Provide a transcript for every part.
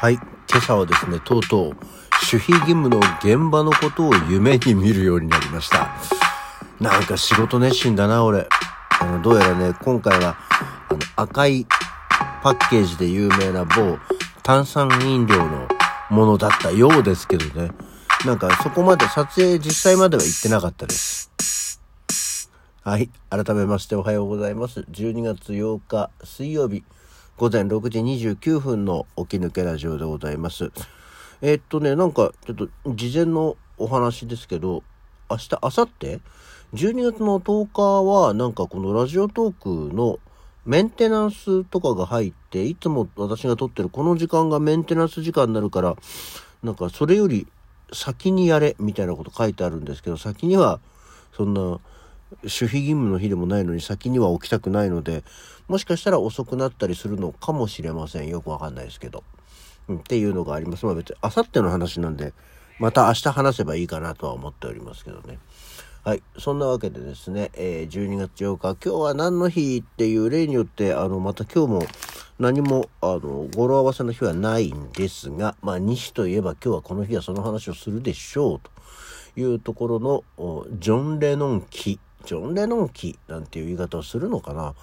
はい。今朝はですね、とうとう、守秘義務の現場のことを夢に見るようになりました。なんか仕事熱心だな、俺。あの、どうやらね、今回は、あの、赤いパッケージで有名な某炭酸飲料のものだったようですけどね。なんかそこまで撮影実際までは行ってなかったです。はい。改めましておはようございます。12月8日水曜日午前6時29分の起き抜けラジオでございます。えーっとね、なんかちょっと事前のお話ですけど、明日、明後日 ?12 月の10日はなんかこのラジオトークのメンテナンスとかが入って、いつも私が撮ってるこの時間がメンテナンス時間になるから、なんかそれより先にやれみたいなこと書いてあるんですけど、先にはそんな守秘義務の日でもないのに先には起きたくないので、もしかしたら遅くなったりするのかもしれません。よくわかんないですけど。うん、っていうのがあります。まあ別に明後日の話なんで、また明日話せばいいかなとは思っておりますけどね。はい。そんなわけでですね、えー12月8日、今日は何の日っていう例によって、あの、また今日も何も、あの、語呂合わせの日はないんですが、まあ、西といえば今日はこの日はその話をするでしょうというところの、ジョン・レノン期、ジョン・レノン期なんていう言い方をするのかな。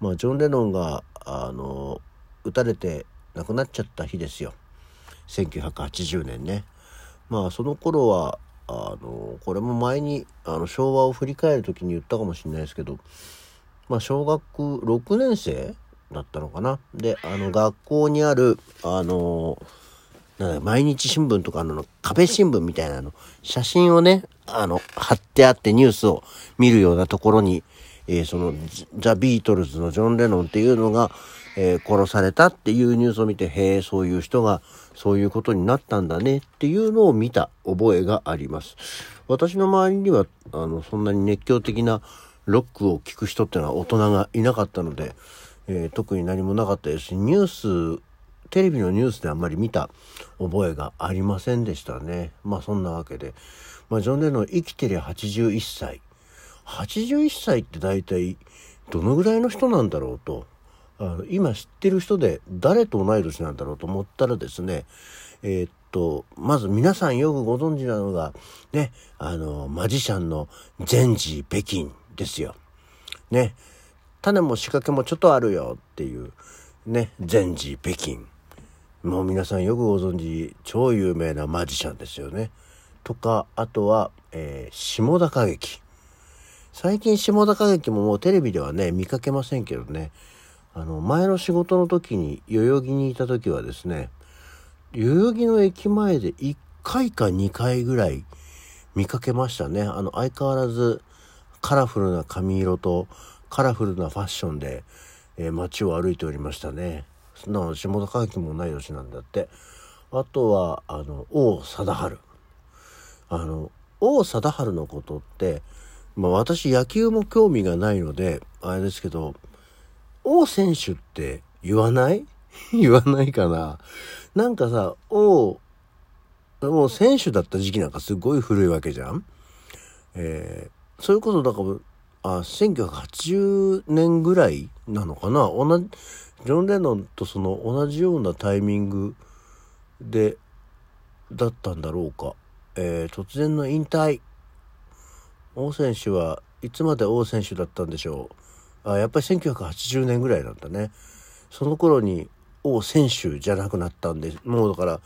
まあ、ジョン・レノンが、あの、撃たれて亡くなっちゃった日ですよ。1980年ね。まあ、その頃は、あの、これも前に、あの、昭和を振り返る時に言ったかもしれないですけど、まあ、小学6年生だったのかな。で、あの、学校にある、あの、なんだ毎日新聞とかの壁新聞みたいなの、写真をね、あの、貼ってあってニュースを見るようなところに、えーその、ザ・ビートルズのジョン・レノンっていうのが、えー殺されたっていうニュースを見て、へえ、そういう人がそういうことになったんだねっていうのを見た覚えがあります。私の周りには、あの、そんなに熱狂的なロックを聴く人っていうのは大人がいなかったので、えー特に何もなかったですし、ニュース、テレビのニュースであんまり見た覚えがありませんでしたね。まあそんなわけで。まあジョン・レノン生きてりゃ81歳。81歳って大体どのぐらいの人なんだろうと。あの今知ってる人で誰と同い年なんだろうと思ったらですね、えーっと、まず皆さんよくご存知なのが、ね、あの、マジシャンの全治北京ですよ。ね、種も仕掛けもちょっとあるよっていう、ね、全治北京。もう皆さんよくご存知、超有名なマジシャンですよね。とか、あとは、えー下田歌劇。最近下田歌劇ももうテレビではね、見かけませんけどね。あの、前の仕事の時に、代々木にいた時はですね、代々木の駅前で1回か2回ぐらい見かけましたね。あの、相変わらずカラフルな髪色とカラフルなファッションで、えー街を歩いておりましたね。そんなの下田歌劇も同い年なんだって。あとは、あの、王貞治。あの、王貞治のことって、まあ私野球も興味がないので、あれですけど、王選手って言わない？言わないかな？なんかさ、王、もう選手だった時期なんかすごい古いわけじゃん。えー、それこそだから、あ、1980年ぐらいなのかな？同じ、ジョン・レノンとその同じようなタイミングで、だったんだろうか。えー、突然の引退。王選手はいつまで王選手だったんでしょう。あ、やっぱり1980年ぐらいなんだね。その頃に王選手じゃなくなったんで、もうだから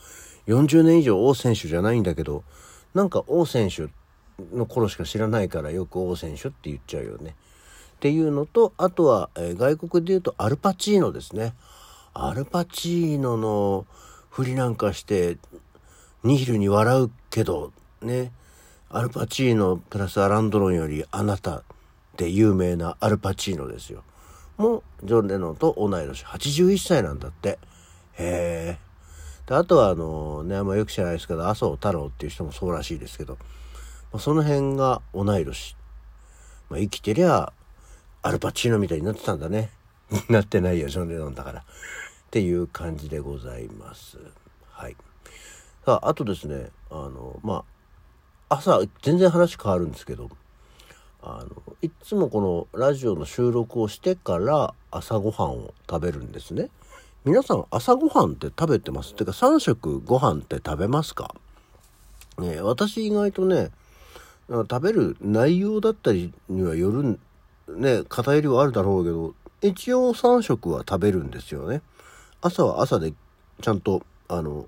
40年以上王選手じゃないんだけど、なんか王選手の頃しか知らないからよく王選手って言っちゃうよね。っていうのと、あとは、えー外国で言うとアルパチーノですね。アルパチーノの振りなんかして、ニヒルに笑うけど、ね。アルパチーノプラスアランドロンよりあなたで有名なアルパチーノですよ。もう、ジョン・レノンと同い年、81歳なんだって。へえ。あとはあの、ね、あんまよく知らないですけど、麻生太郎っていう人もそうらしいですけど、まあ、その辺が同い年。まあ、生きてりゃ、アルパチーノみたいになってたんだね。なってないよ、ジョン・レノンだから。っていう感じでございます。はい。さあ、あとですね、あの、まあ、朝、全然話変わるんですけど、あの、いつもこのラジオの収録をしてから朝ごはんを食べるんですね。皆さん朝ごはんって食べてます？ってか3食ご飯って食べますか？ね私意外とね、食べる内容だったりにはよる、ね、偏りはあるだろうけど、一応3食は食べるんですよね。朝は朝でちゃんと、あの、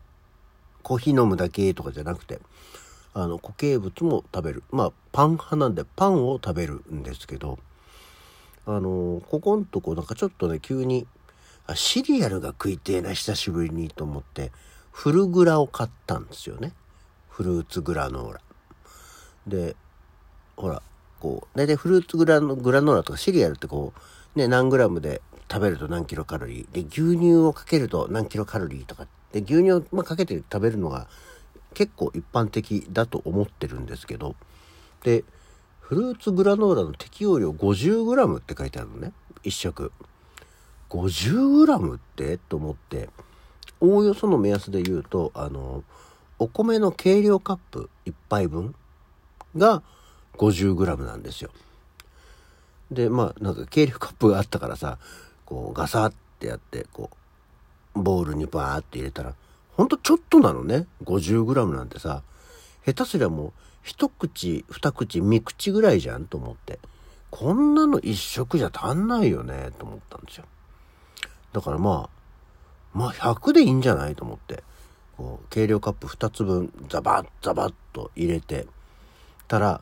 コーヒー飲むだけとかじゃなくて、あの、固形物も食べる。まあ、パン派なんでパンを食べるんですけど、あの、ここんとこなんかちょっとね、急に、あシリアルが食いてえな、久しぶりにと思って、フルグラを買ったんですよね。フルーツグラノーラ。で、ほら、こう、大体フルーツグラノグラノーラとかシリアルってこう、ね、何グラムで食べると何キロカロリー。で、牛乳をかけると何キロカロリーとかっ。で、牛乳を、ま、かけて食べるのが結構一般的だと思ってるんですけど、で、フルーツグラノーラの適用量 50g って書いてあるのね。1食。50g って？と思って、おおよその目安で言うと、あの、お米の計量カップ1杯分が 50g なんですよ。で、まあ、なんか計量カップがあったからさ、こうガサってやって、こう、ボウルにバーって入れたら、ほんとちょっとなのね。50g なんてさ、下手すりゃもう、一口、二口、三口ぐらいじゃんと思って。こんなの一食じゃ足んないよね、と思ったんですよ。だからまあ、まあ100でいいんじゃないと思って、こう、計量カップ2つ分、ザバッザバッと入れて、たら、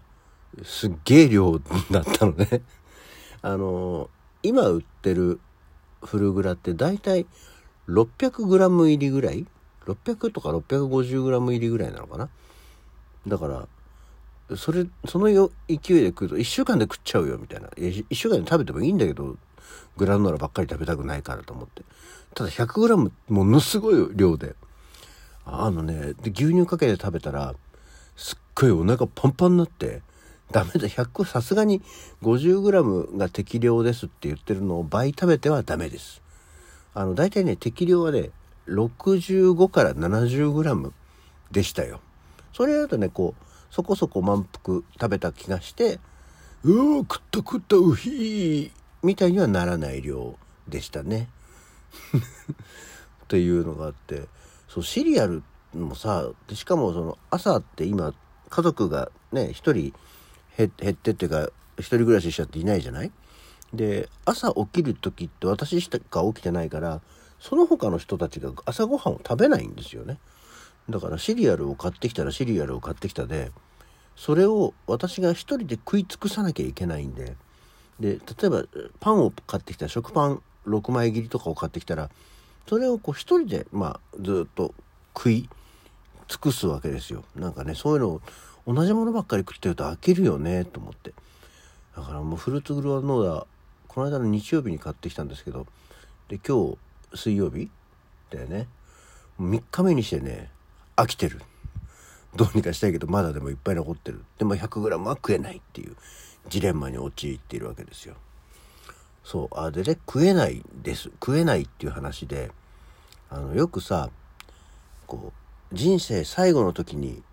すっげえ量だったのね。あの今売ってるフルグラって大体 600g 入りぐらい ?600 とか 650g 入りぐらいなのかな？だから、それ、その勢いで食うと1週間で食っちゃうよみたいな。1週間で食べてもいいんだけど、グラノーラばっかり食べたくないからと思って。ただ 100g ものすごい量で。あのね、で牛乳かけて食べたら、すっごいお腹パンパンになって、ダメだ、100、さすがに 50g が適量ですって言ってるのを倍食べてはダメです。あの、大体ね、適量はね、65から 70g でしたよ。それだとね、こう、そこそこ満腹食べた気がして、うお食った食ったうひーみたいにはならない量でしたね。っていうのがあって、そう、シリアルもさ、しかもその朝って今、家族がね、一人減ってっていうか、一人暮らししちゃっていないじゃない？で、朝起きる時って私しか起きてないから、その他の人たちが朝ごはんを食べないんですよね。だからシリアルを買ってきたらシリアルを買ってきたで、それを私が一人で食い尽くさなきゃいけないんで、で、例えばパンを買ってきたら食パン6枚切りとかを買ってきたら、それをこう一人で、まあ、ずっと食い尽くすわけですよ。なんかね、そういうのを同じものばっかり食ってると飽きるよね、と思って。だからもうフルーツグローノーダこの間の日曜日に買ってきたんですけど、で、今日水曜日？だよね。3日目にしてね、飽きてる。どうにかしたいけど、まだでもいっぱい残ってる。でも 100g は食えないっていうジレンマに陥っているわけですよ。そう。あ、でね、食えないです。食えないっていう話で、あの、よくさ、こう、人生最後の時に、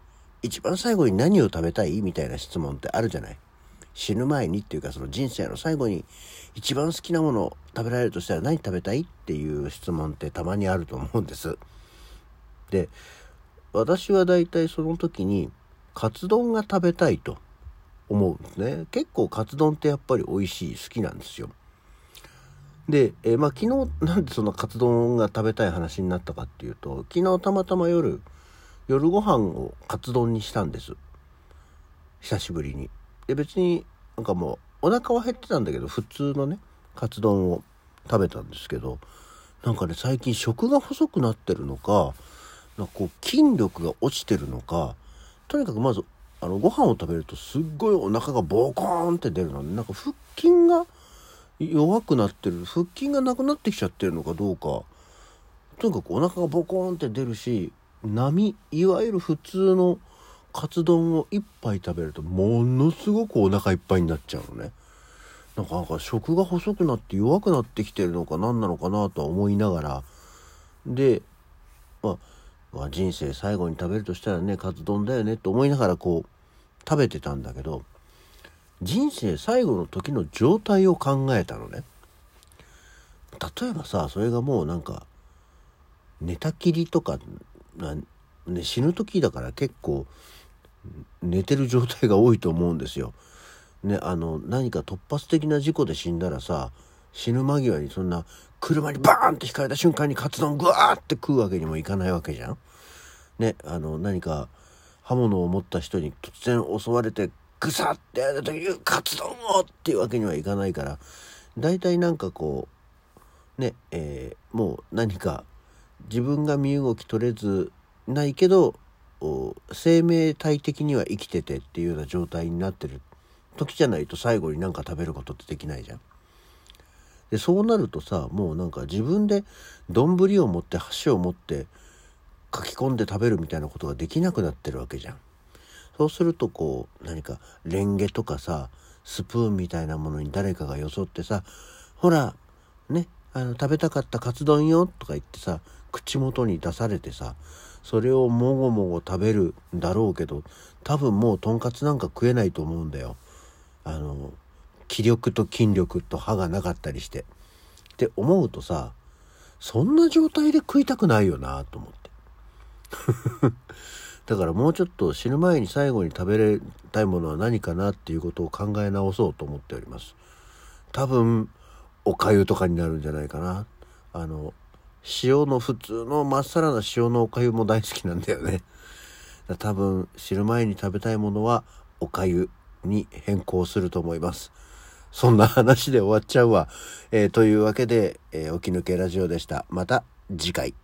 一番最後に何を食べたい？みたいな質問ってあるじゃない？死ぬ前にっていうかその人生の最後に一番好きなものを食べられるとしたら何食べたいっていう質問ってたまにあると思うんです。で、私は大体その時にカツ丼が食べたいと思うんですね。結構カツ丼ってやっぱり美味しい、好きなんですよ。で、えー、まあ昨日なんでそのカツ丼が食べたい話になったかっていうと、昨日たまたま夜、夜ご飯をカツ丼にしたんです。久しぶりに。で、別になんかもうお腹は減ってたんだけど、普通のね、カツ丼を食べたんですけど、なんかね、最近食が細くなってるのか、なんかこう筋力が落ちてるのか、とにかくまず、あの、ご飯を食べるとすっごいお腹がボコーンって出るので、なんか腹筋が弱くなってる、腹筋がなくなってきちゃってるのかどうか、とにかくお腹がボコーンって出るし、波、いわゆる普通のカツ丼を1杯食べるとものすごくお腹いっぱいになっちゃうのね。なんかなんか食が細くなって弱くなってきてるのか何なのかなとは思いながら、で、まあ、まあ、人生最後に食べるとしたらね、カツ丼だよねって思いながらこう食べてたんだけど、人生最後の時の状態を考えたのね。例えばさ、それがもうなんか寝たきりとかね、死ぬ時だから結構寝てる状態が多いと思うんですよ。ね、あの何か突発的な事故で死んだらさ死ぬ間際にそんな車にバーンってひかれた瞬間にカツ丼グワーって食うわけにもいかないわけじゃん。ねあの何か刃物を持った人に突然襲われてグサってやるというカツ丼をっていうわけにはいかないから大体なんかこうねえー、もう何か自分が身動き取れずないけど生命体的には生きててっていうような状態になってる時じゃないと最後に何か食べることってできないじゃん。でそうなるとさもうなんか自分で丼を持って箸を持って書き込んで食べるみたいなことができなくなってるわけじゃん。そうするとこう何かレンゲとかさスプーンみたいなものに誰かがよそってさ「ほらねあの食べたかったカツ丼よ」とか言ってさ口元に出されてさそれをもごもご食べるんだろうけど多分もうとんかつなんか食えないと思うんだよ。あの気力と筋力と歯がなかったりして。って思うとさそんな状態で食いたくないよなと思って。だからもうちょっと死ぬ前に最後に食べれたいものは何かなっていうことを考え直そうと思っております。多分おかゆとかになるんじゃないかな。あの塩の普通のまっさらな塩のおかゆも大好きなんだよね。多分知る前に食べたいものはおかゆに変更すると思います。そんな話で終わっちゃうわ。えー、というわけで、えー、起き抜けラジオでした。また次回。